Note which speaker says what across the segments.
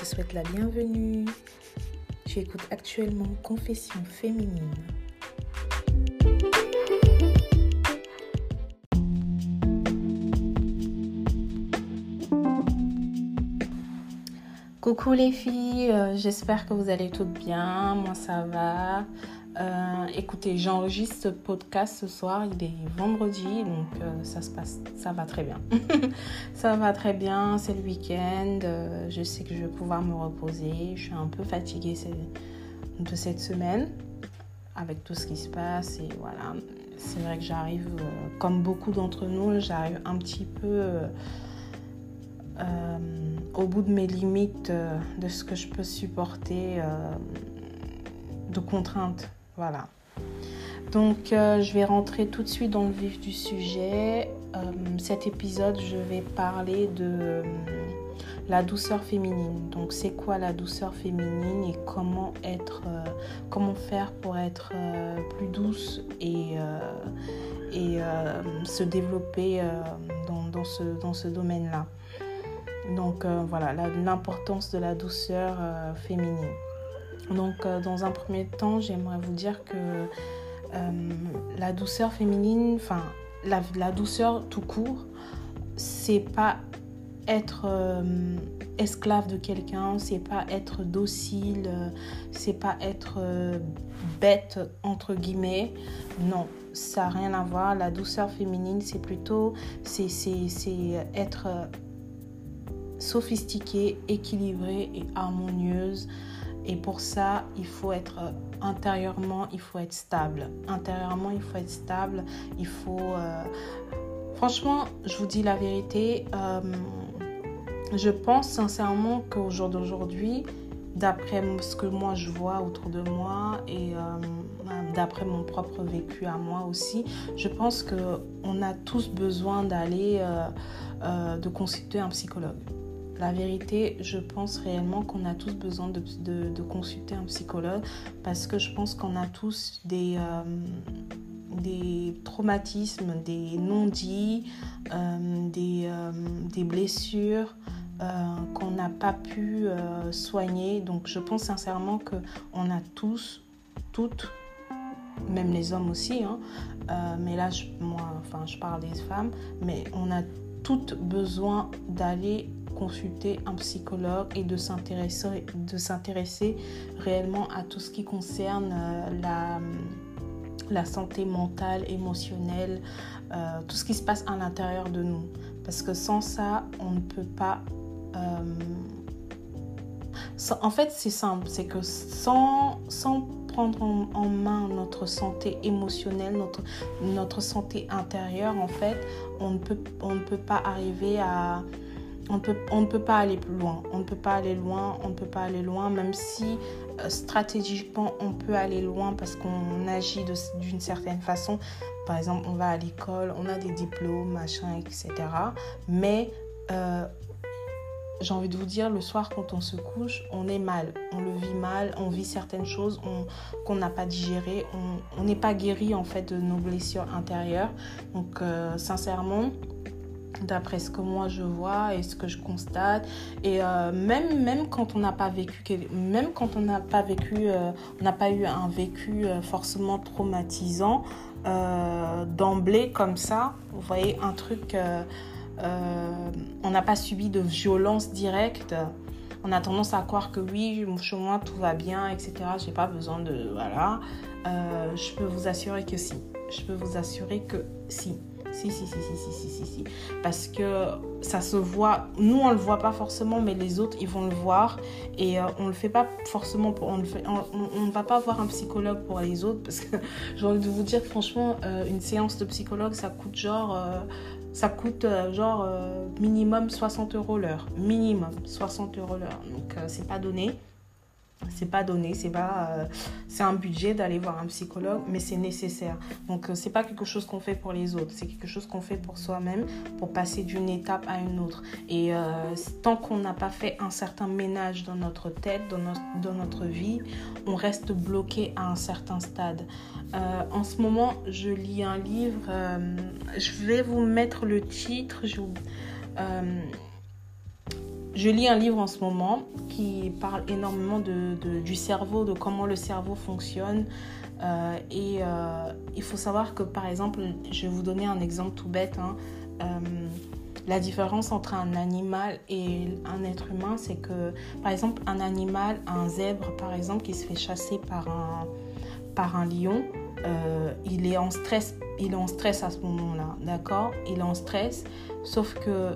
Speaker 1: te souhaite la bienvenue. Tu écoutes actuellement Confession féminine. Coucou les filles, euh, j'espère que vous allez toutes bien. Moi ça va. Euh, écoutez, j'enregistre ce podcast ce soir, il est vendredi, donc euh, ça se passe, ça va très bien. ça va très bien, c'est le week-end, euh, je sais que je vais pouvoir me reposer. Je suis un peu fatiguée de cette semaine avec tout ce qui se passe et voilà. C'est vrai que j'arrive, comme beaucoup d'entre nous, j'arrive un petit peu au bout de mes limites de ce que je peux supporter de contraintes voilà. Donc, euh, je vais rentrer tout de suite dans le vif du sujet. Euh, cet épisode, je vais parler de euh, la douceur féminine. Donc, c'est quoi la douceur féminine et comment être, comment faire pour être plus douce et, et se développer dans, ce, dans ce domaine-là. Donc, voilà, l'importance de la douceur féminine. Donc, euh, dans un premier temps, j'aimerais vous dire que euh, la douceur féminine, enfin, la, douceur tout court, c'est pas être euh, esclave de quelqu'un, c'est pas être docile, c'est pas être bête entre guillemets. Non, ça n'a rien à voir. La douceur féminine, c'est plutôt c'est être sophistiquée, équilibrée et harmonieuse. Et pour ça, il faut être euh, intérieurement, il faut être stable. Intérieurement, il faut être stable. Il faut... Euh, franchement, je vous dis la vérité, euh, je pense sincèrement qu'au jour d'aujourd'hui, d'après ce que moi je vois autour de moi et d'après mon propre vécu à moi aussi, je pense qu'on a tous besoin d'aller, de consulter un psychologue. La vérité, je pense réellement qu'on a tous besoin de, consulter un psychologue parce que je pense qu'on a tous des, euh, traumatismes, des non-dits, euh, des, euh, des, blessures qu'on n'a pas pu soigner. Donc je pense sincèrement qu'on a tous, toutes, même les hommes aussi, hein, mais là, je, moi, enfin, je parle des femmes, mais on a toutes besoin d'aller consulter un psychologue et de s'intéresser, de s'intéresser réellement à tout ce qui concerne euh, la, la santé mentale, émotionnelle, euh, tout ce qui se passe à l'intérieur de nous. Parce que sans ça, on ne peut pas... Euh, en fait, c'est simple, c'est que sans, sans prendre en, main notre santé émotionnelle, notre, notre santé intérieure, en fait, on ne peut, on ne peut pas arriver à, on, ne peut pas aller plus loin. On ne peut pas aller loin, on ne peut pas aller loin, même si euh, stratégiquement on peut aller loin parce qu'on agit d'une certaine façon. Par exemple, on va à l'école, on a des diplômes, machin, etc. Mais euh, j'ai envie de vous dire, le soir quand on se couche, on est mal, on le vit mal, on vit certaines choses qu'on n'a pas digérées, on n'est pas guéri en fait de nos blessures intérieures. Donc euh, sincèrement, d'après ce que moi je vois et ce que je constate. Et euh, même même quand on n'a pas vécu même quand on n'a pas vécu euh, on n'a pas eu un vécu euh, forcément traumatisant d'emblée comme ça vous voyez un truc on n'a pas subi de violence directe. On a tendance à croire que oui chez moi tout va bien etc j'ai pas besoin de voilà. Je peux vous assurer que si. Je peux vous assurer que si si, si, si, si, si, si, si, Parce que ça se voit, nous on le voit pas forcément, mais les autres ils vont le voir. Et on euh, on le fait pas forcément, pour, on ne on, va pas voir un psychologue pour les autres. Parce que j'ai envie de vous dire, franchement, euh, une séance de psychologue ça coûte genre. Euh, ça coûte genre minimum 60 euros l'heure. Minimum 60 euros l'heure. Donc c'est pas donné c'est pas donné, c'est pas, euh, c'est un budget d'aller voir un psychologue, mais c'est nécessaire. Donc euh, c'est pas quelque chose qu'on fait pour les autres, c'est quelque chose qu'on fait pour soi-même, pour passer d'une étape à une autre. Et euh, tant qu'on n'a pas fait un certain ménage dans notre tête, dans notre, dans notre vie, on reste bloqué à un certain stade. en ce moment, je lis un livre. je vais vous mettre le titre. Je lis un livre en ce moment qui parle énormément de, du cerveau, de comment le cerveau fonctionne. Euh, et euh, il faut savoir que, par exemple, je vais vous donner un exemple tout bête. Hein. Euh, la différence entre un animal et un être humain, c'est que, par exemple, un animal, un zèbre, par exemple, qui se fait chasser par un, par un lion, il est en stress. Il est en stress à ce moment-là, d'accord? Il est en stress, sauf que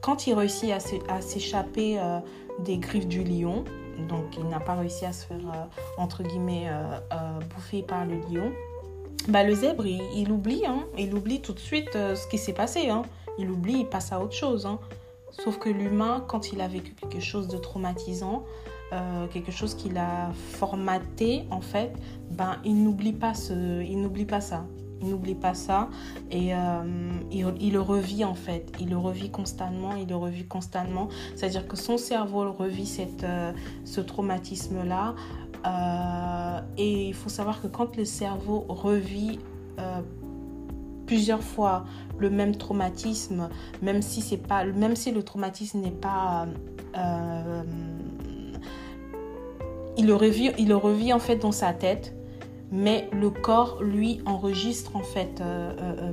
Speaker 1: quand il réussit à s'échapper euh, des griffes du lion, donc il n'a pas réussi à se faire, euh, entre guillemets, euh, bouffer par le lion, bah, le zèbre, il, oublie, hein, il tout de suite ce qui s'est passé. Hein. Il oublie, il passe à autre chose. Hein. Sauf que l'humain, quand il a vécu quelque chose de traumatisant, quelque chose qu'il a formaté, en fait, ben, il n'oublie pas, ce, il n'oublie pas ça. N'oublie pas ça et euh, il, le revit en fait. Il le revit constamment, il le revit constamment. C'est-à-dire que son cerveau revit cette, euh, ce traumatisme-là. Euh, et il faut savoir que quand le cerveau revit plusieurs fois le même traumatisme, même si, c'est pas, même si le traumatisme n'est pas... il, le revit, il le revit en fait dans sa tête mais le corps, lui, enregistre en fait euh, euh,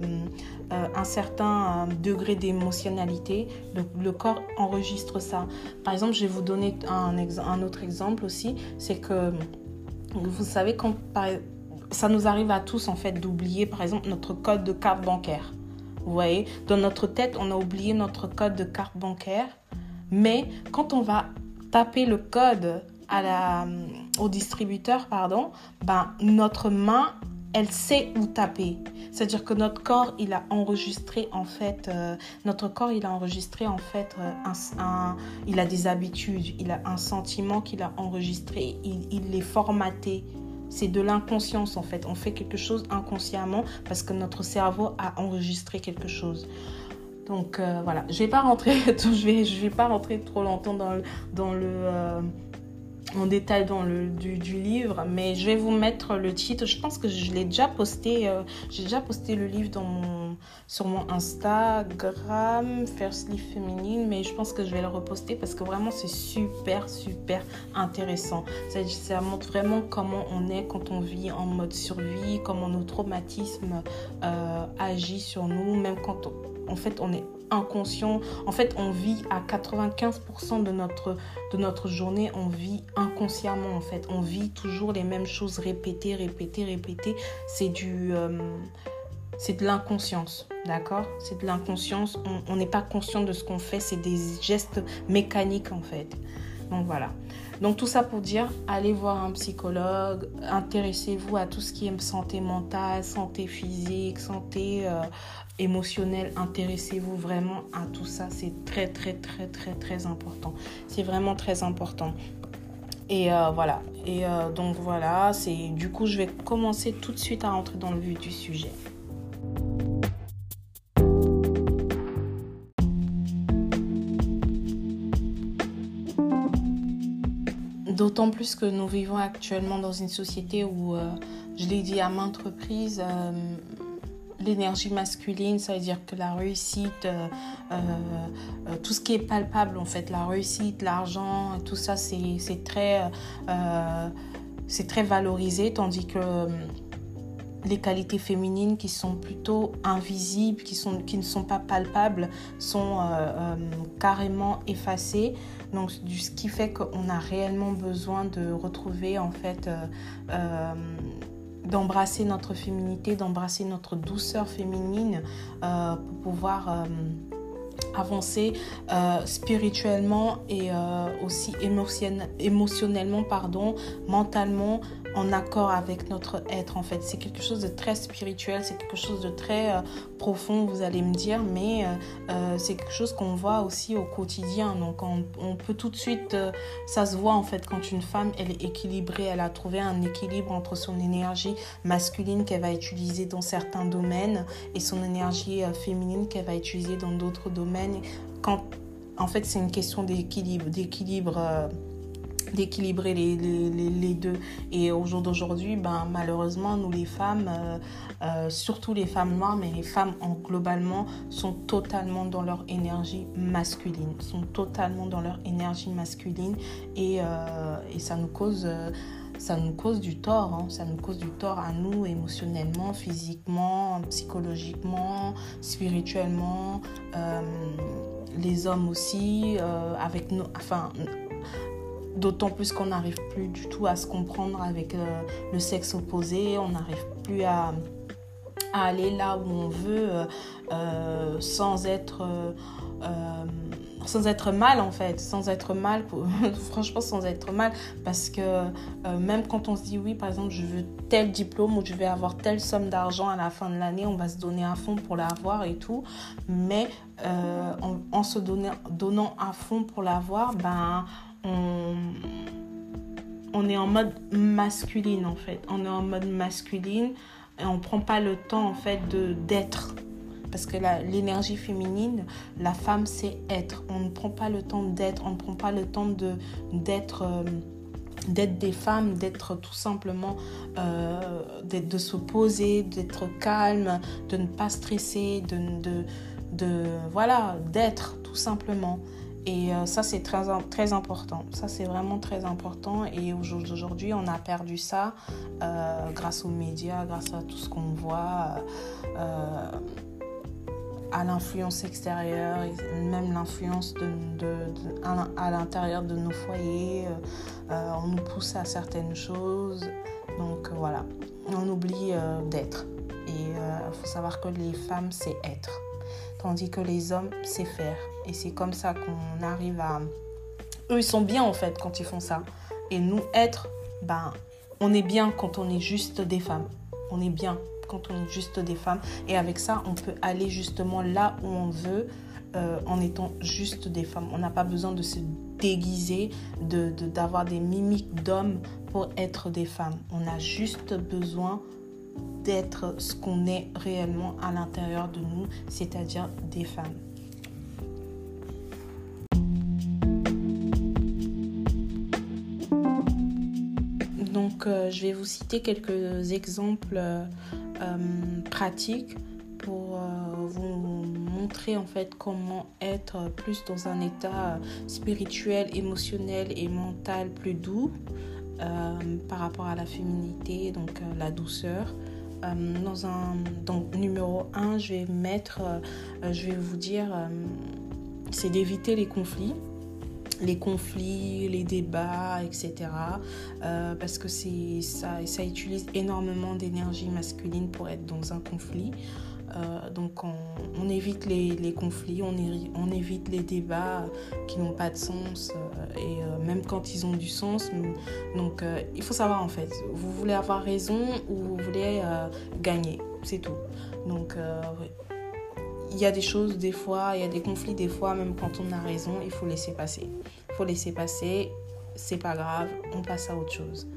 Speaker 1: euh, un certain degré d'émotionnalité. Le, corps enregistre ça. Par exemple, je vais vous donner un, autre exemple aussi, c'est que vous savez quand ça nous arrive à tous en fait d'oublier par exemple notre code de carte bancaire. Vous voyez, dans notre tête, on a oublié notre code de carte bancaire, mais quand on va taper le code à la, au distributeur, pardon, ben, notre main, elle sait où taper. C'est-à-dire que notre corps, il a enregistré en fait, euh, notre corps, il a enregistré en fait, euh, un, il a des habitudes, il a un sentiment qu'il a enregistré, il, il est formaté. C'est de l'inconscience en fait. On fait quelque chose inconsciemment parce que notre cerveau a enregistré quelque chose. Donc euh, voilà, je vais je vais, je vais pas rentrer trop longtemps dans, dans le en détail dans le du, livre, mais je vais vous mettre le titre. Je pense que je l'ai déjà posté. Euh, j'ai déjà posté le livre dans mon, sur mon Instagram, Firstly Féminine, mais je pense que je vais le reposter parce que vraiment c'est super, super intéressant. Ça, ça, montre vraiment comment on est quand on vit en mode survie, comment nos traumatismes euh, agissent sur nous, même quand en fait on est inconscient. En fait, on vit à 95% de notre, de notre journée, on vit inconsciemment en fait. On vit toujours les mêmes choses répétées, répétées, répétées. C'est du... Euh, c'est de l'inconscience, d'accord? C'est de l'inconscience. On n'est pas conscient de ce qu'on fait. C'est des gestes mécaniques en fait. Donc voilà. Donc tout ça pour dire, allez voir un psychologue, intéressez-vous à tout ce qui est santé mentale, santé physique, santé euh, émotionnelle. Intéressez-vous vraiment à tout ça. C'est très très très très très important. C'est vraiment très important. Et euh, voilà. Et euh, donc voilà, c'est du coup je vais commencer tout de suite à rentrer dans le vif du sujet. Plus que nous vivons actuellement dans une société où, euh, je l'ai dit à maintes reprises, euh, l'énergie masculine, ça veut dire que la réussite, euh, tout ce qui est palpable en fait, la réussite, l'argent, tout ça, c'est très, c'est très valorisé, tandis que les qualités féminines qui sont plutôt invisibles, qui, sont, qui ne sont pas palpables, sont carrément effacées. Donc, ce qui fait qu'on a réellement besoin de retrouver, en fait, euh, euh, d'embrasser notre féminité, d'embrasser notre douceur féminine euh, pour pouvoir avancer spirituellement et aussi émotionnellement, pardon, mentalement, en accord avec notre être en fait. C'est quelque chose de très spirituel, c'est quelque chose de très euh, profond, vous allez me dire, mais euh, euh, c'est quelque chose qu'on voit aussi au quotidien. Donc on, peut tout de suite, ça se voit en fait quand une femme elle est équilibrée, elle a trouvé un équilibre entre son énergie masculine qu'elle va utiliser dans certains domaines et son énergie féminine qu'elle va utiliser dans d'autres domaines. Quand en fait c'est une question d'équilibre, d'équilibre d'équilibrer les, les, les, deux. Et au jour d'aujourd'hui, ben, malheureusement, nous les femmes, euh, euh, surtout les femmes noires, mais les femmes en, globalement, sont totalement dans leur énergie masculine, sont totalement dans leur énergie masculine et, euh, et ça nous cause... ça nous cause du tort, hein. ça nous cause du tort à nous émotionnellement, physiquement, psychologiquement, spirituellement, les hommes aussi, avec nous, enfin, D'autant plus qu'on n'arrive plus du tout à se comprendre avec euh, le sexe opposé, on n'arrive plus à, aller là où on veut euh, euh, sans être mal en fait, sans être mal, franchement sans être mal, parce que même quand on se dit oui, par exemple, je veux tel diplôme ou je vais avoir telle somme d'argent à la fin de l'année, on va se donner à fond pour l'avoir et tout, mais en, en, se donnant, donnant à fond pour l'avoir, ben on, est en mode masculine en fait. On est en mode masculine et on prend pas le temps en fait d'être. Parce que l'énergie féminine, la femme, c'est être. On ne prend pas le temps d'être, on ne prend pas le temps. Euh, d'être des femmes, d'être tout simplement, euh, de se poser, d'être calme, de ne pas stresser, de voilà, d'être tout simplement. Et euh, ça, c'est très, très important. Ça, c'est vraiment très important. Et aujourd'hui, on a perdu ça euh, grâce aux médias, grâce à tout ce qu'on voit, euh, à l'influence extérieure, même l'influence à l'intérieur de nos foyers. on nous pousse à certaines choses. Donc voilà, on oublie d'être. Et il faut savoir que les femmes, c'est être tandis que les hommes, c'est faire. Et c'est comme ça qu'on arrive à... Eux, ils sont bien en fait quand ils font ça. Et nous, être, ben, on est bien quand on est juste des femmes. On est bien quand on est juste des femmes. Et avec ça, on peut aller justement là où on veut euh, en étant juste des femmes. On n'a pas besoin de se déguiser, d'avoir de, d'avoir des mimiques d'hommes pour être des femmes. On a juste besoin d'être ce qu'on est réellement à l'intérieur de nous, c'est-à-dire des femmes. Donc, euh, je vais vous citer quelques exemples euh, pratiques pour euh, vous montrer en fait comment être plus dans un état spirituel, émotionnel et mental plus doux par rapport à la féminité, donc la douceur. Euh, dans un donc numéro 1, je vais mettre, euh, je vais vous dire, euh, c'est d'éviter les conflits les conflits, les débats, etc. parce que ça utilise énormément d'énergie masculine pour être dans un conflit. Euh, donc on, évite les, conflits, on, évite les débats qui n'ont pas de sens euh, et euh, même quand ils ont du sens. Donc il faut savoir en fait, vous voulez avoir raison ou vous voulez gagner, c'est tout. Donc il y a des choses des fois, il y a des conflits des fois, même quand on a raison, il faut laisser passer. Il faut laisser passer, c'est pas grave, on passe à autre chose.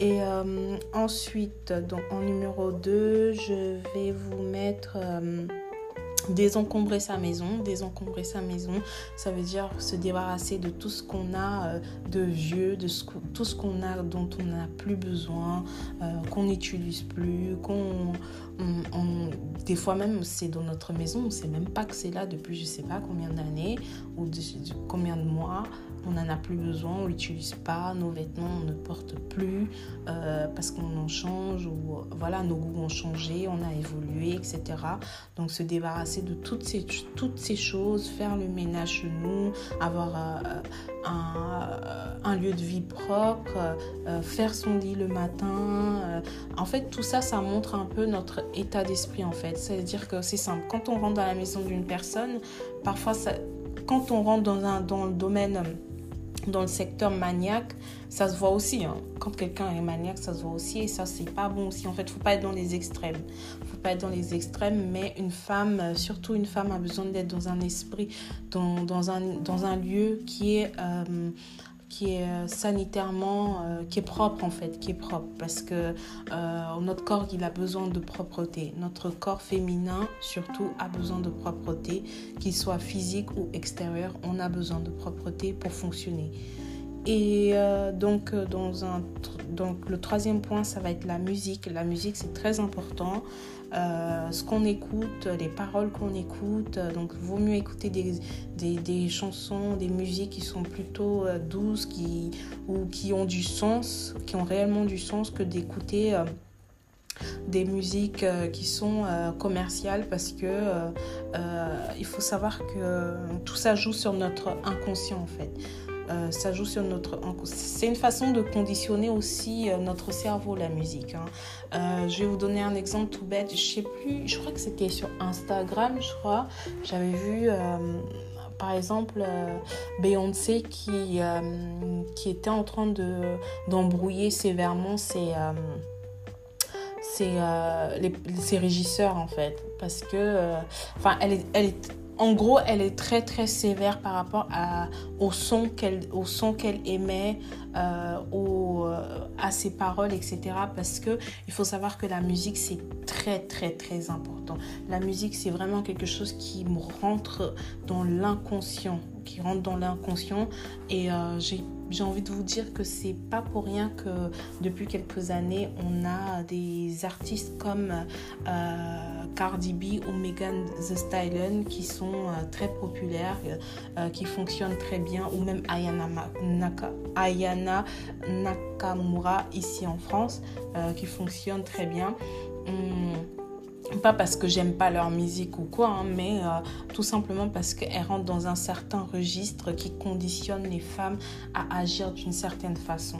Speaker 1: Et euh, ensuite, donc en numéro 2, je vais vous mettre euh, désencombrer sa maison. Désencombrer sa maison, ça veut dire se débarrasser de tout ce qu'on a euh, de vieux, de tout ce qu'on a dont on n'a plus besoin, qu'on n'utilise plus, qu'on... des fois même c'est dans notre maison, on ne sait même pas que c'est là depuis je ne sais pas combien d'années ou combien de mois on n'en a plus besoin, on l'utilise pas, nos vêtements on ne porte plus euh, parce qu'on en change ou voilà nos goûts ont changé, on a évolué, etc. Donc se débarrasser de toutes ces, toutes ces choses, faire le ménage chez nous, avoir euh, un, un, lieu de vie propre, euh, faire son lit le matin. en fait tout ça ça montre un peu notre état d'esprit en fait. C'est-à-dire que c'est simple, quand on rentre dans la maison d'une personne, parfois ça, quand on rentre dans, un, dans le domaine dans le secteur maniaque, ça se voit aussi. Hein. Quand quelqu'un est maniaque, ça se voit aussi. Et ça, c'est pas bon aussi. En fait, faut pas être dans les extrêmes. Faut pas être dans les extrêmes. Mais une femme, euh, surtout une femme, a besoin d'être dans un esprit, dans, dans, un, dans un lieu qui est euh, qui est euh, sanitairement, euh, qui est propre en fait, qui est propre parce que euh, notre corps il a besoin de propreté. Notre corps féminin surtout a besoin de propreté, qu'il soit physique ou extérieur, on a besoin de propreté pour fonctionner. Et donc, dans un, donc, le troisième point, ça va être la musique. La musique, c'est très important. Ce qu'on écoute, les paroles qu'on écoute. Donc, il vaut mieux écouter des, chansons, des musiques qui sont plutôt douces qui, ou qui ont du sens, qui ont réellement du sens que d'écouter des musiques euh, qui sont euh, commerciales parce que euh, il faut savoir que tout ça joue sur notre inconscient en fait. Ça joue sur notre c'est une façon de conditionner aussi notre cerveau la musique hein. je vais vous donner un exemple tout bête. Je sais plus je crois que c'était sur Instagram je crois. J'avais vu par exemple Beyoncé qui, qui était en train de d'embrouiller sévèrement ses euh, les, régisseurs en fait. Parce que euh, enfin elle elle en gros elle est très très sévère par rapport à, au son qu'elle émet euh, au, à ses paroles etc parce que il faut savoir que la musique c'est très très très important. La musique c'est vraiment quelque chose qui rentre dans l'inconscient qui rentre dans l'inconscient et j'ai j'ai envie de vous dire que c'est pas pour rien que depuis quelques années, on a des artistes comme euh, Cardi B ou Megan Thee Stallion qui sont euh, très populaires, euh, qui fonctionnent très bien, ou même Ayana Nakamura ici en France, qui fonctionne très bien. Hum, pas parce que j'aime pas leur musique ou quoi, hein, mais euh, tout simplement parce qu'elles rentrent dans un certain registre qui conditionne les femmes à agir d'une certaine façon.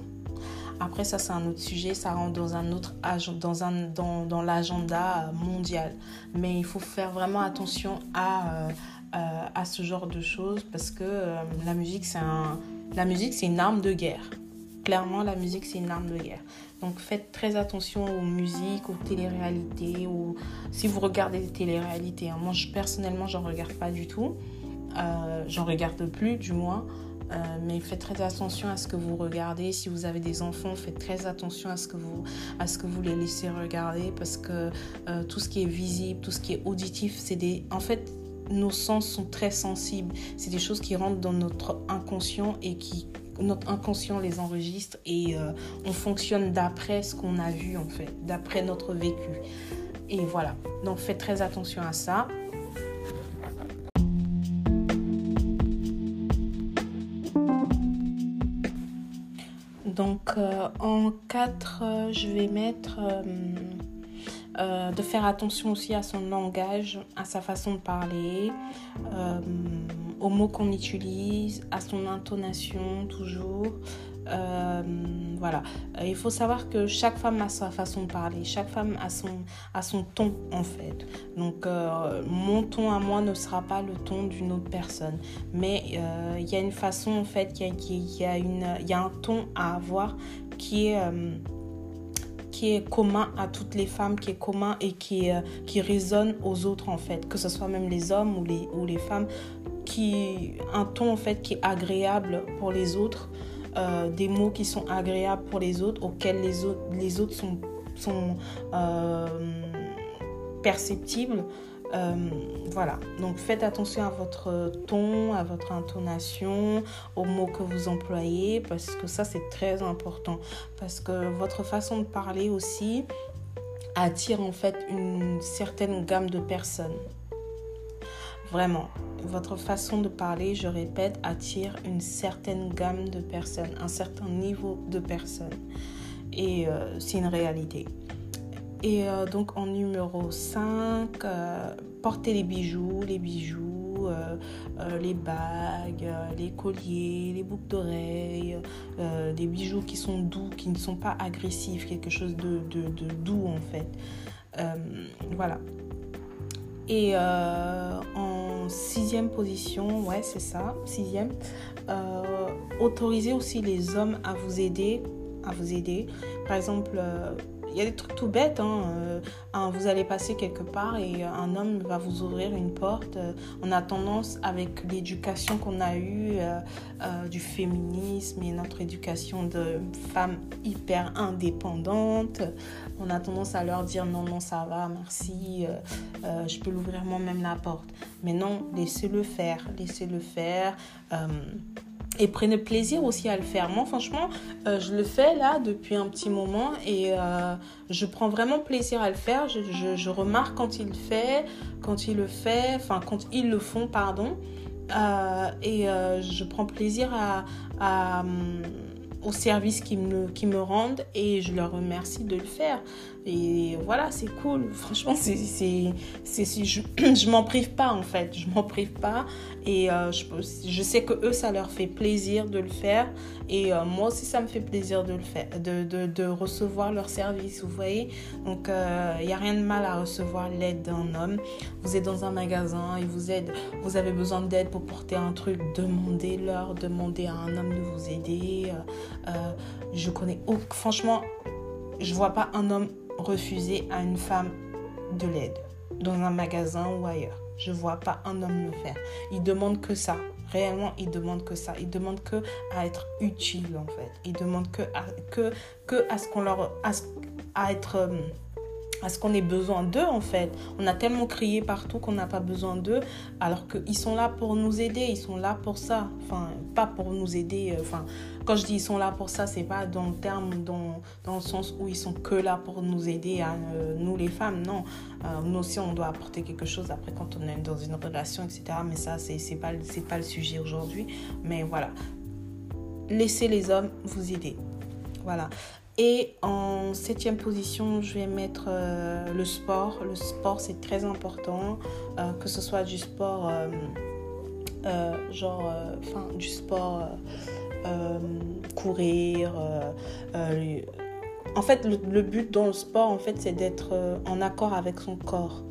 Speaker 1: Après, ça, c'est un autre sujet, ça rentre dans un autre dans, un, dans, dans l'agenda mondial. Mais il faut faire vraiment attention à, euh, euh, à ce genre de choses parce que la musique, c'est un, la musique, c'est une arme de guerre. Clairement, la musique, c'est une arme de guerre. Donc faites très attention aux musiques, aux téléréalités, ou si vous regardez des téléréalités. Hein. Moi, je, personnellement, j'en regarde pas du tout. Euh, j'en regarde plus, du moins. Euh, mais faites très attention à ce que vous regardez. Si vous avez des enfants, faites très attention à ce que vous, à ce que vous les laissez regarder parce que euh, tout ce qui est visible, tout ce qui est auditif, c'est des. En fait, nos sens sont très sensibles. C'est des choses qui rentrent dans notre inconscient et qui notre inconscient les enregistre et euh, on fonctionne d'après ce qu'on a vu en fait, d'après notre vécu. Et voilà, donc faites très attention à ça. Donc euh, en 4, euh, je vais mettre de faire attention aussi à son langage, à sa façon de parler aux mots qu'on utilise, à son intonation toujours. Euh, voilà. Euh, il faut savoir que chaque femme a sa façon de parler, chaque femme a son, a son ton en fait. Donc euh, mon ton à moi ne sera pas le ton d'une autre personne. Mais il y a une façon en fait, il y, y, a, y a un ton à avoir qui est qui est commun à toutes les femmes, qui est commun et qui, qui résonne aux autres en fait, que ce soit même les hommes ou les, ou les femmes qui un ton en fait qui est agréable pour les autres, euh, des mots qui sont agréables pour les autres, auxquels les autres, les autres sont, sont euh, perceptibles. Euh, voilà, donc faites attention à votre ton, à votre intonation, aux mots que vous employez, parce que ça c'est très important. Parce que votre façon de parler aussi attire en fait une certaine gamme de personnes. Vraiment, votre façon de parler, je répète, attire une certaine gamme de personnes, un certain niveau de personnes. Et euh, c'est une réalité. Et euh, donc en numéro 5, euh, portez les bijoux, les bijoux, les bagues, les colliers, les boucles d'oreilles, des bijoux qui sont doux, qui ne sont pas agressifs, quelque chose de, de doux en fait. voilà. Et en sixième position, ouais, c'est ça, sixième. Euh, autorisez aussi les hommes à vous aider, à vous aider. Par exemple, euh, y a des trucs tout bêtes. Hein, euh, vous allez passer quelque part et un homme va vous ouvrir une porte. on a tendance, avec l'éducation qu'on a eue du féminisme et notre éducation de femmes hyper indépendantes, on a tendance à leur dire non, non, ça va, merci, euh, euh, je peux l'ouvrir moi-même la porte. Mais non, laissez-le faire, laissez-le faire. Et prenez plaisir aussi à le faire. Moi, franchement, euh, je le fais là depuis un petit moment et euh, je prends vraiment plaisir à le faire. Je, je, remarque quand il fait, quand il le fait, enfin quand ils le font, pardon. Euh, et je prends plaisir au service qu'ils me, me rendent et je leur remercie de le faire. Et voilà, c'est cool. Franchement, c'est, je, je m'en prive pas en fait. Je m'en prive pas. Et euh, je, je, sais que eux, ça leur fait plaisir de le faire. Et euh, moi aussi, ça me fait plaisir de le faire, de, de, de recevoir leur service, vous voyez. Donc, il euh, n'y a rien de mal à recevoir l'aide d'un homme. Vous êtes dans un magasin, et vous aide, vous avez besoin d'aide pour porter un truc, demandez-leur, demandez à un homme de vous aider. je connais, franchement, je vois pas un homme refuser à une femme de l'aide dans un magasin ou ailleurs. Je vois pas un homme le faire. Il demande que ça. Réellement, il demande que ça. Il demande que à être utile en fait. Il demande que à, que, que à ce qu'on leur à, à être euh, à ce qu'on ait besoin d'eux en fait. On a tellement crié partout qu'on n'a pas besoin d'eux, alors qu'ils sont là pour nous aider, ils sont là pour ça. Enfin, pas pour nous aider. Euh, enfin, quand je dis ils sont là pour ça, c'est pas dans le terme, dans, dans le sens où ils sont que là pour nous aider, à euh, nous les femmes, non. Euh, nous aussi, on doit apporter quelque chose après quand on est dans une relation, etc. Mais ça, c'est pas, pas le sujet aujourd'hui. Mais voilà. Laissez les hommes vous aider. Voilà. Et en septième position, je vais mettre euh, le sport. Le sport, c'est très important, que ce soit du sport, genre, enfin, du sport, courir. en fait, le, but dans le sport, en fait, c'est d'être en accord avec son corps.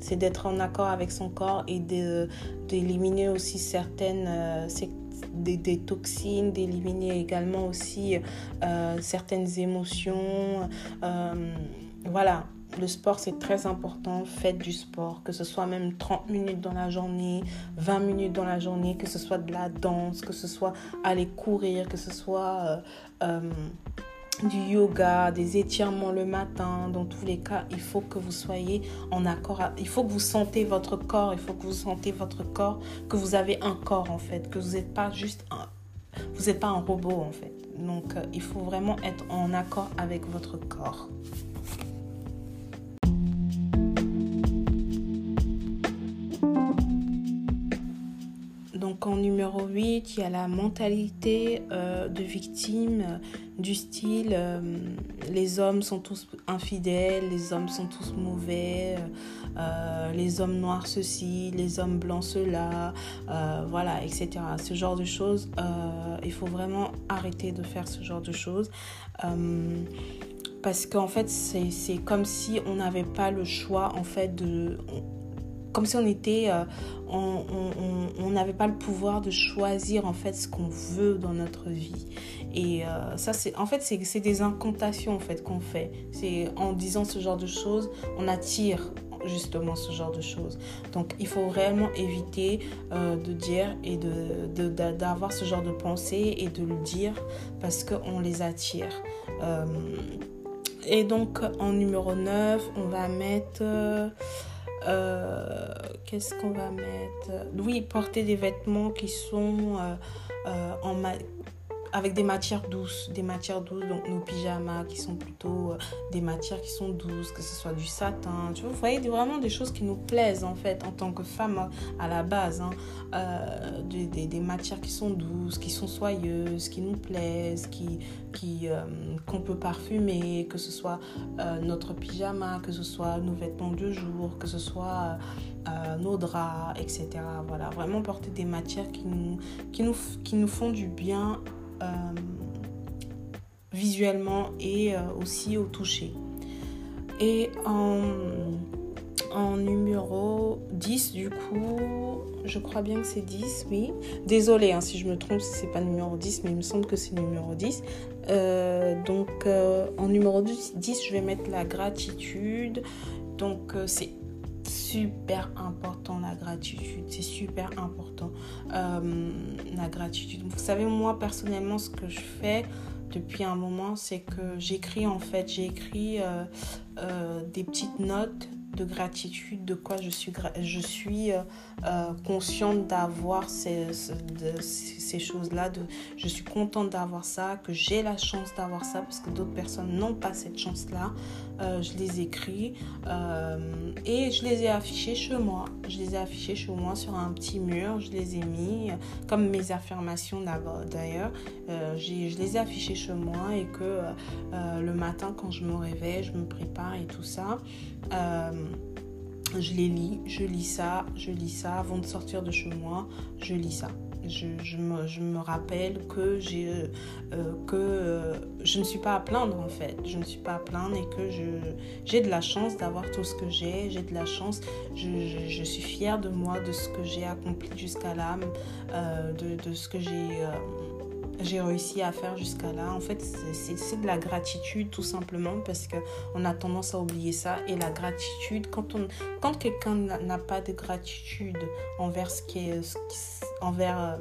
Speaker 1: C'est d'être en accord avec son corps et d'éliminer aussi certaines, des, toxines, d'éliminer également aussi euh, certaines émotions. Euh, voilà, le sport, c'est très important. Faites du sport, que ce soit même 30 minutes dans la journée, 20 minutes dans la journée, que ce soit de la danse, que ce soit aller courir, que ce soit euh, du yoga, des étirements le matin. Dans tous les cas, il faut que vous soyez en accord. il faut que vous sentez votre corps. Il faut que vous sentez votre corps, que vous avez un corps en fait, que vous n'êtes pas juste un, vous n'êtes pas un robot en fait. Donc, euh, il faut vraiment être en accord avec votre corps. Donc en numéro 8, il y a la mentalité euh, de victime euh, du style euh, les hommes sont tous infidèles, les hommes sont tous mauvais, les hommes noirs ceci, les hommes blancs cela, voilà, etc. Ce genre de choses, il faut vraiment arrêter de faire ce genre de choses parce qu'en fait c'est comme si on n'avait pas le choix en fait de comme si on était, euh, on n'avait pas le pouvoir de choisir en fait ce qu'on veut dans notre vie. Et euh, ça, c'est, en fait, c'est des incantations en fait qu'on fait. C'est en disant ce genre de choses, on attire justement ce genre de choses. Donc, il faut réellement éviter euh, de dire et de, d'avoir ce genre de pensée et de le dire parce qu'on les attire. et donc, en numéro 9, on va mettre... Euh, qu'est-ce qu'on va mettre? Oui, porter des vêtements qui sont euh, euh, en, avec des matières douces, des matières douces, donc nos pyjamas qui sont plutôt euh, des matières qui sont douces, que ce soit du satin, tu vois, vous voyez vraiment des choses qui nous plaisent en fait en tant que femme à la base, hein. euh, des, matières qui sont douces, qui sont soyeuses, qui nous plaisent, qui, euh, qu'on peut parfumer, que ce soit notre pyjama, que ce soit nos vêtements de jour, que ce soit nos draps, etc. Voilà, vraiment porter des matières qui nous, qui nous, qui nous font du bien visuellement et euh, aussi au toucher. Et en, en numéro 10, du coup, je crois bien que c'est 10, oui. Désolée hein, si je me trompe, c'est pas numéro 10, mais il me semble que c'est numéro 10. Euh, donc, en numéro 10, je vais mettre la gratitude. Donc, c'est super important la gratitude. C'est super important euh, la gratitude. Vous savez, moi personnellement, ce que je fais depuis un moment, c'est que j'écris en fait, j'ai écrit euh, euh, des petites notes de gratitude, de quoi je suis, je suis consciente d'avoir ces, ces choses-là. Je suis contente d'avoir ça, que j'ai la chance d'avoir ça, parce que d'autres personnes n'ont pas cette chance-là. Euh, je les écris et je les ai affichés chez moi. Je les ai affichés chez moi sur un petit mur. Je les ai mis, comme mes affirmations d'ailleurs. je les ai affichés chez moi et que le matin, quand je me réveille, je me prépare et tout ça. Euh, je les lis, je lis ça, je lis ça avant de sortir de chez moi, je lis ça. Je, me, rappelle que, euh, euh, que je ne suis pas à plaindre en fait. Je ne suis pas à plaindre et que j'ai de la chance d'avoir tout ce que j'ai. J'ai de la chance. Je, suis fière de moi, de ce que j'ai accompli jusqu'à là, de, de, ce que j'ai j'ai réussi à faire jusqu'à là. En fait, c'est de la gratitude tout simplement parce qu'on a tendance à oublier ça. Et la gratitude, quand, quand quelqu'un n'a pas de gratitude envers ce, qui est, envers, euh,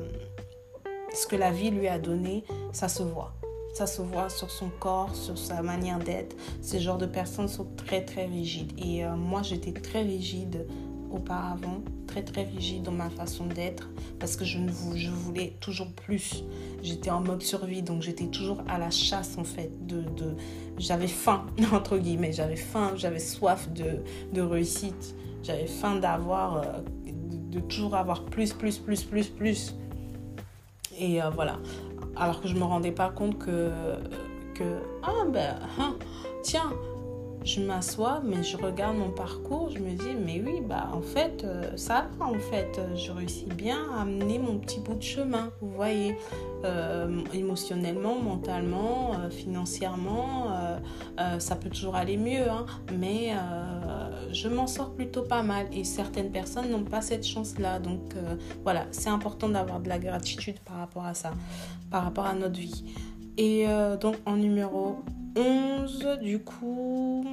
Speaker 1: ce que la vie lui a donné, ça se voit. Ça se voit sur son corps, sur sa manière d'être. Ce genre de personnes sont très très rigides. Et euh, moi, j'étais très rigide auparavant, très très rigide dans ma façon d'être parce que je, ne, voulais toujours plus. J'étais en mode survie, donc j'étais toujours à la chasse en fait. De, j'avais faim, entre guillemets, j'avais faim, j'avais soif de, réussite, j'avais faim d'avoir, euh, de, toujours avoir plus, plus, plus, plus, plus. Et euh, voilà. Alors que je me rendais pas compte que, que ah ben, hein, tiens, je m'assois, mais je regarde mon parcours, je me dis, mais oui, bah en fait, euh, ça va, en fait, je réussis bien à amener mon petit bout de chemin, vous voyez, euh, émotionnellement, mentalement, euh, financièrement, ça peut toujours aller mieux, hein, mais je m'en sors plutôt pas mal et certaines personnes n'ont pas cette chance-là, donc voilà, c'est important d'avoir de la gratitude par rapport à ça, par rapport à notre vie. Et donc en numéro 11, du coup,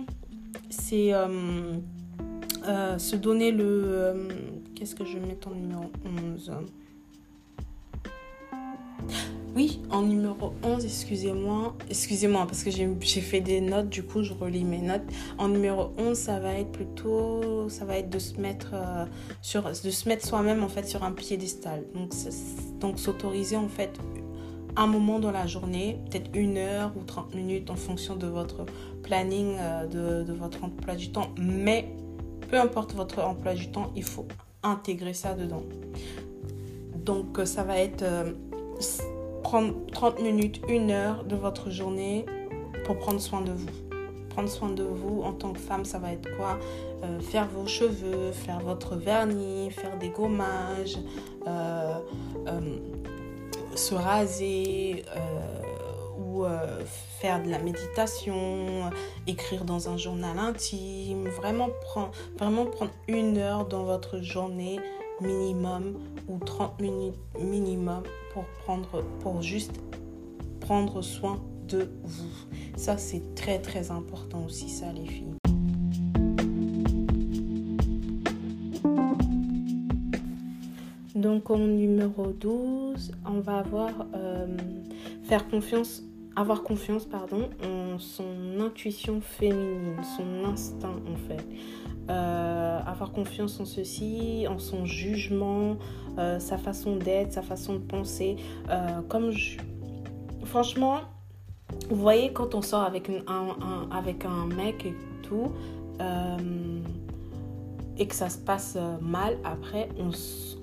Speaker 1: c'est euh, euh, se donner le... Euh, qu'est-ce que je mets en numéro 11 oui, en numéro 11, excusez-moi, excusez-moi parce que j'ai fait des notes, du coup je relis mes notes. En numéro 11, ça va être plutôt, ça va être de se mettre sur, de se mettre soi-même en fait sur un piédestal. Donc, donc s'autoriser en fait un moment dans la journée, peut-être une heure ou 30 minutes en fonction de votre planning, euh, de, votre emploi du temps. Mais peu importe votre emploi du temps, il faut intégrer ça dedans. Donc euh, ça va être euh, prendre 30 minutes, une heure de votre journée pour prendre soin de vous. Prendre soin de vous en tant que femme, ça va être quoi? Faire vos cheveux, faire votre vernis, faire des gommages se raser euh, ou euh, faire de la méditation, écrire dans un journal intime, vraiment, prendre, une heure dans votre journée minimum ou 30 minutes minimum pour prendre pour juste prendre soin de vous. Ça c'est très très important aussi ça les filles. Donc en numéro 12, on va avoir euh, faire confiance, avoir confiance pardon, en son intuition féminine, son instinct en fait. Euh, avoir confiance en ceci, en son jugement, euh, sa façon d'être, sa façon de penser. comme. Franchement, vous voyez quand on sort avec, un, avec un mec et tout, et que ça se passe mal après, on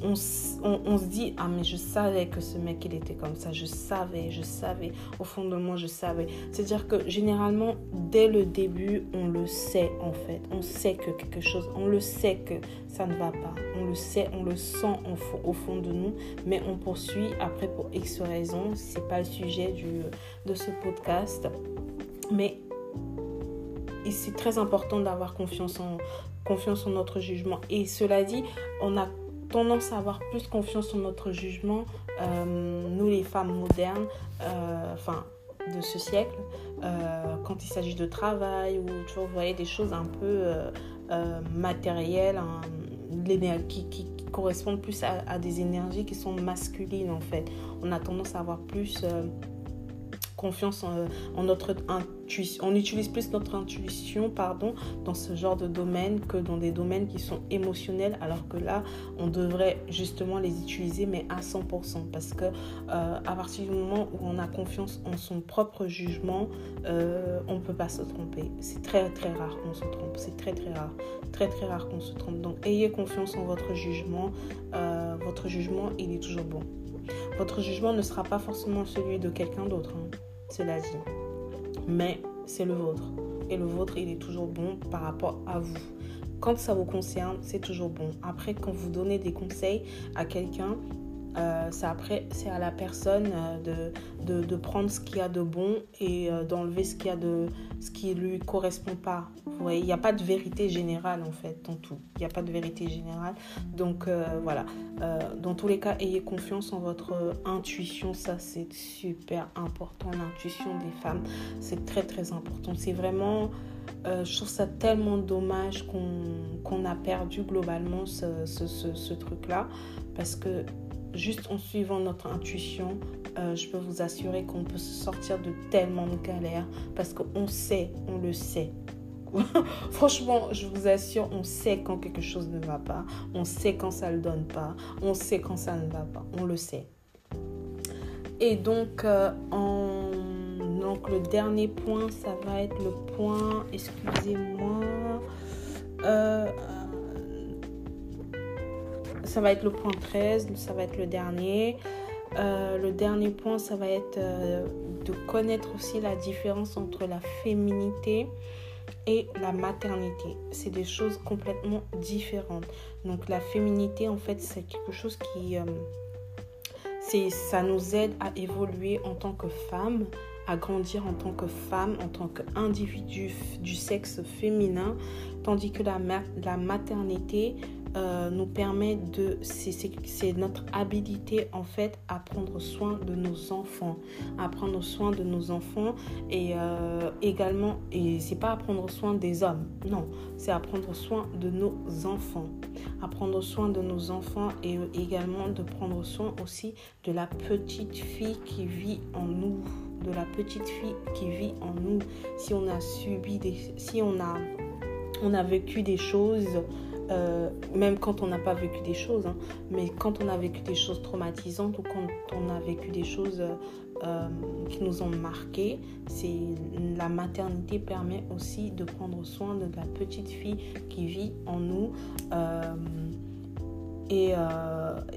Speaker 1: on, se dit, ah mais je savais que ce mec, il était comme ça, je savais, je savais, au fond de moi, je savais. C'est-à-dire que généralement, dès le début, on le sait en fait. On sait que quelque chose, on le sait que ça ne va pas. On le sait, on le sent au fond de nous, mais on poursuit après pour X raisons. C'est pas le sujet du, de ce podcast. Mais c'est très important d'avoir confiance en, confiance en notre jugement. Et cela dit, on a tendance à avoir plus confiance en notre jugement, euh, nous les femmes modernes, euh, enfin de ce siècle, euh, quand il s'agit de travail ou tu vois, vous voyez des choses un peu matérielles, hein, qui, qui, correspondent plus à, à, des énergies qui sont masculines en fait. On a tendance à avoir plus confiance en, notre intuition. On utilise plus notre intuition, pardon, dans ce genre de domaine que dans des domaines qui sont émotionnels, alors que là, on devrait justement les utiliser, mais à 100%. Parce que à partir du moment où on a confiance en son propre jugement, on ne peut pas se tromper. C'est très très rare qu'on se trompe. C'est très très rare. Très très rare qu'on se trompe. Donc ayez confiance en votre jugement. votre jugement, il est toujours bon. Votre jugement ne sera pas forcément celui de quelqu'un d'autre, hein, cela dit. Mais c'est le vôtre. Et le vôtre, il est toujours bon par rapport à vous. Quand ça vous concerne, c'est toujours bon. Après, quand vous donnez des conseils à quelqu'un, euh, c'est après, c'est à la personne euh, de, de, prendre ce qu'il y a de bon et euh, d'enlever ce qu'il y a de ce qui lui correspond pas. Vous voyez, il n'y a pas de vérité générale en fait dans tout. Il n'y a pas de vérité générale. Donc voilà. dans tous les cas, ayez confiance en votre intuition. Ça, c'est super important. L'intuition des femmes, c'est très très important. C'est vraiment je trouve ça tellement dommage qu'on a perdu globalement ce, ce, ce truc-là parce que juste en suivant notre intuition, euh, je peux vous assurer qu'on peut se sortir de tellement de galères parce qu'on sait, on le sait. Franchement, je vous assure, on sait quand quelque chose ne va pas, on sait quand ça ne le donne pas, on sait quand ça ne va pas, on le sait. Et donc, euh, donc le dernier point, ça va être le point, excusez-moi, euh, ça va être le point 13, ça va être le dernier. Euh, le dernier point, ça va être euh, de connaître aussi la différence entre la féminité et la maternité. C'est des choses complètement différentes. Donc la féminité, en fait, c'est quelque chose qui... Euh, ça nous aide à évoluer en tant que femme, à grandir en tant que femme, en tant qu'individu du sexe féminin, tandis que la, la maternité euh, nous permet de... C'est notre habilité en fait à prendre soin de nos enfants. À prendre soin de nos enfants et euh, également... Et c'est pas à prendre soin des hommes, non. C'est à prendre soin de nos enfants. À prendre soin de nos enfants et également de prendre soin aussi de la petite fille qui vit en nous. De la petite fille qui vit en nous. Si on a subi des... Si on a... On a vécu des choses euh, même quand on n'a pas vécu des choses, hein, mais quand on a vécu des choses traumatisantes ou quand on a vécu des choses euh, euh, qui nous ont marqué, c'est la maternité permet aussi de prendre soin de la petite fille qui vit en nous. Et,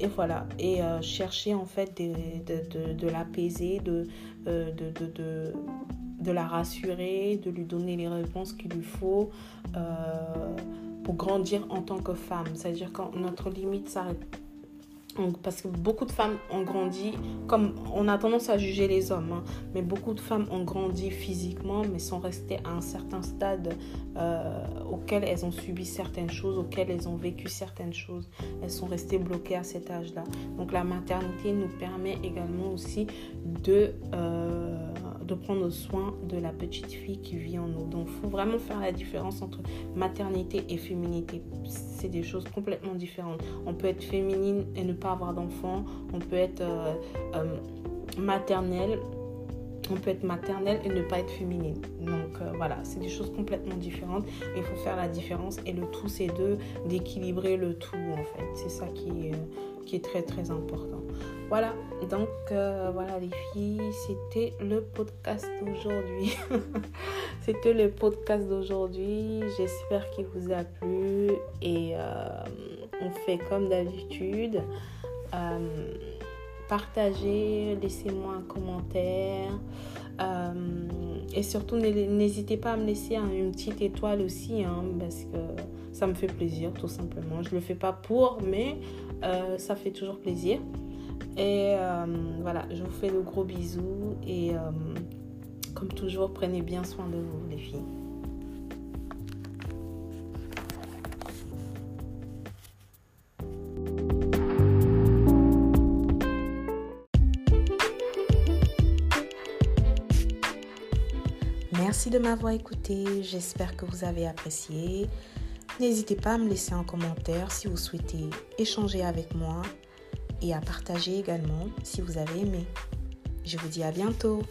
Speaker 1: et, voilà, et chercher en fait de, de, l'apaiser, de, de, de, la rassurer, de lui donner les réponses qu'il lui faut grandir en tant que femme. C'est-à-dire quand notre limite s'arrête. Parce que beaucoup de femmes ont grandi, comme on a tendance à juger les hommes, hein, mais beaucoup de femmes ont grandi physiquement, mais sont restées à un certain stade euh, auquel elles ont subi certaines choses, auquel elles ont vécu certaines choses. Elles sont restées bloquées à cet âge-là. Donc la maternité nous permet également aussi de... Euh, de prendre soin de la petite fille qui vit en nous. Donc, il faut vraiment faire la différence entre maternité et féminité. C'est des choses complètement différentes. On peut être féminine et ne pas avoir d'enfant. On peut être euh, euh, maternelle. On peut être maternelle et ne pas être féminine. Donc euh, voilà, c'est des choses complètement différentes. Il faut faire la différence et le tout, c'est de d'équilibrer le tout en fait. C'est ça qui est très très important. Voilà, donc euh, voilà les filles, c'était le podcast d'aujourd'hui. c'était le podcast d'aujourd'hui. J'espère qu'il vous a plu et euh, on fait comme d'habitude. Euh, partagez, laissez-moi un commentaire. et surtout, n'hésitez pas à me laisser une petite étoile aussi, hein, parce que ça me fait plaisir, tout simplement. Je ne le fais pas pour, mais ça fait toujours plaisir. Et euh, voilà, je vous fais de gros bisous et euh, comme toujours, prenez bien soin de vous les filles. Merci de m'avoir écouté, j'espère que vous avez apprécié. N'hésitez pas à me laisser un commentaire si vous souhaitez échanger avec moi et à partager également si vous avez aimé. Je vous dis à bientôt.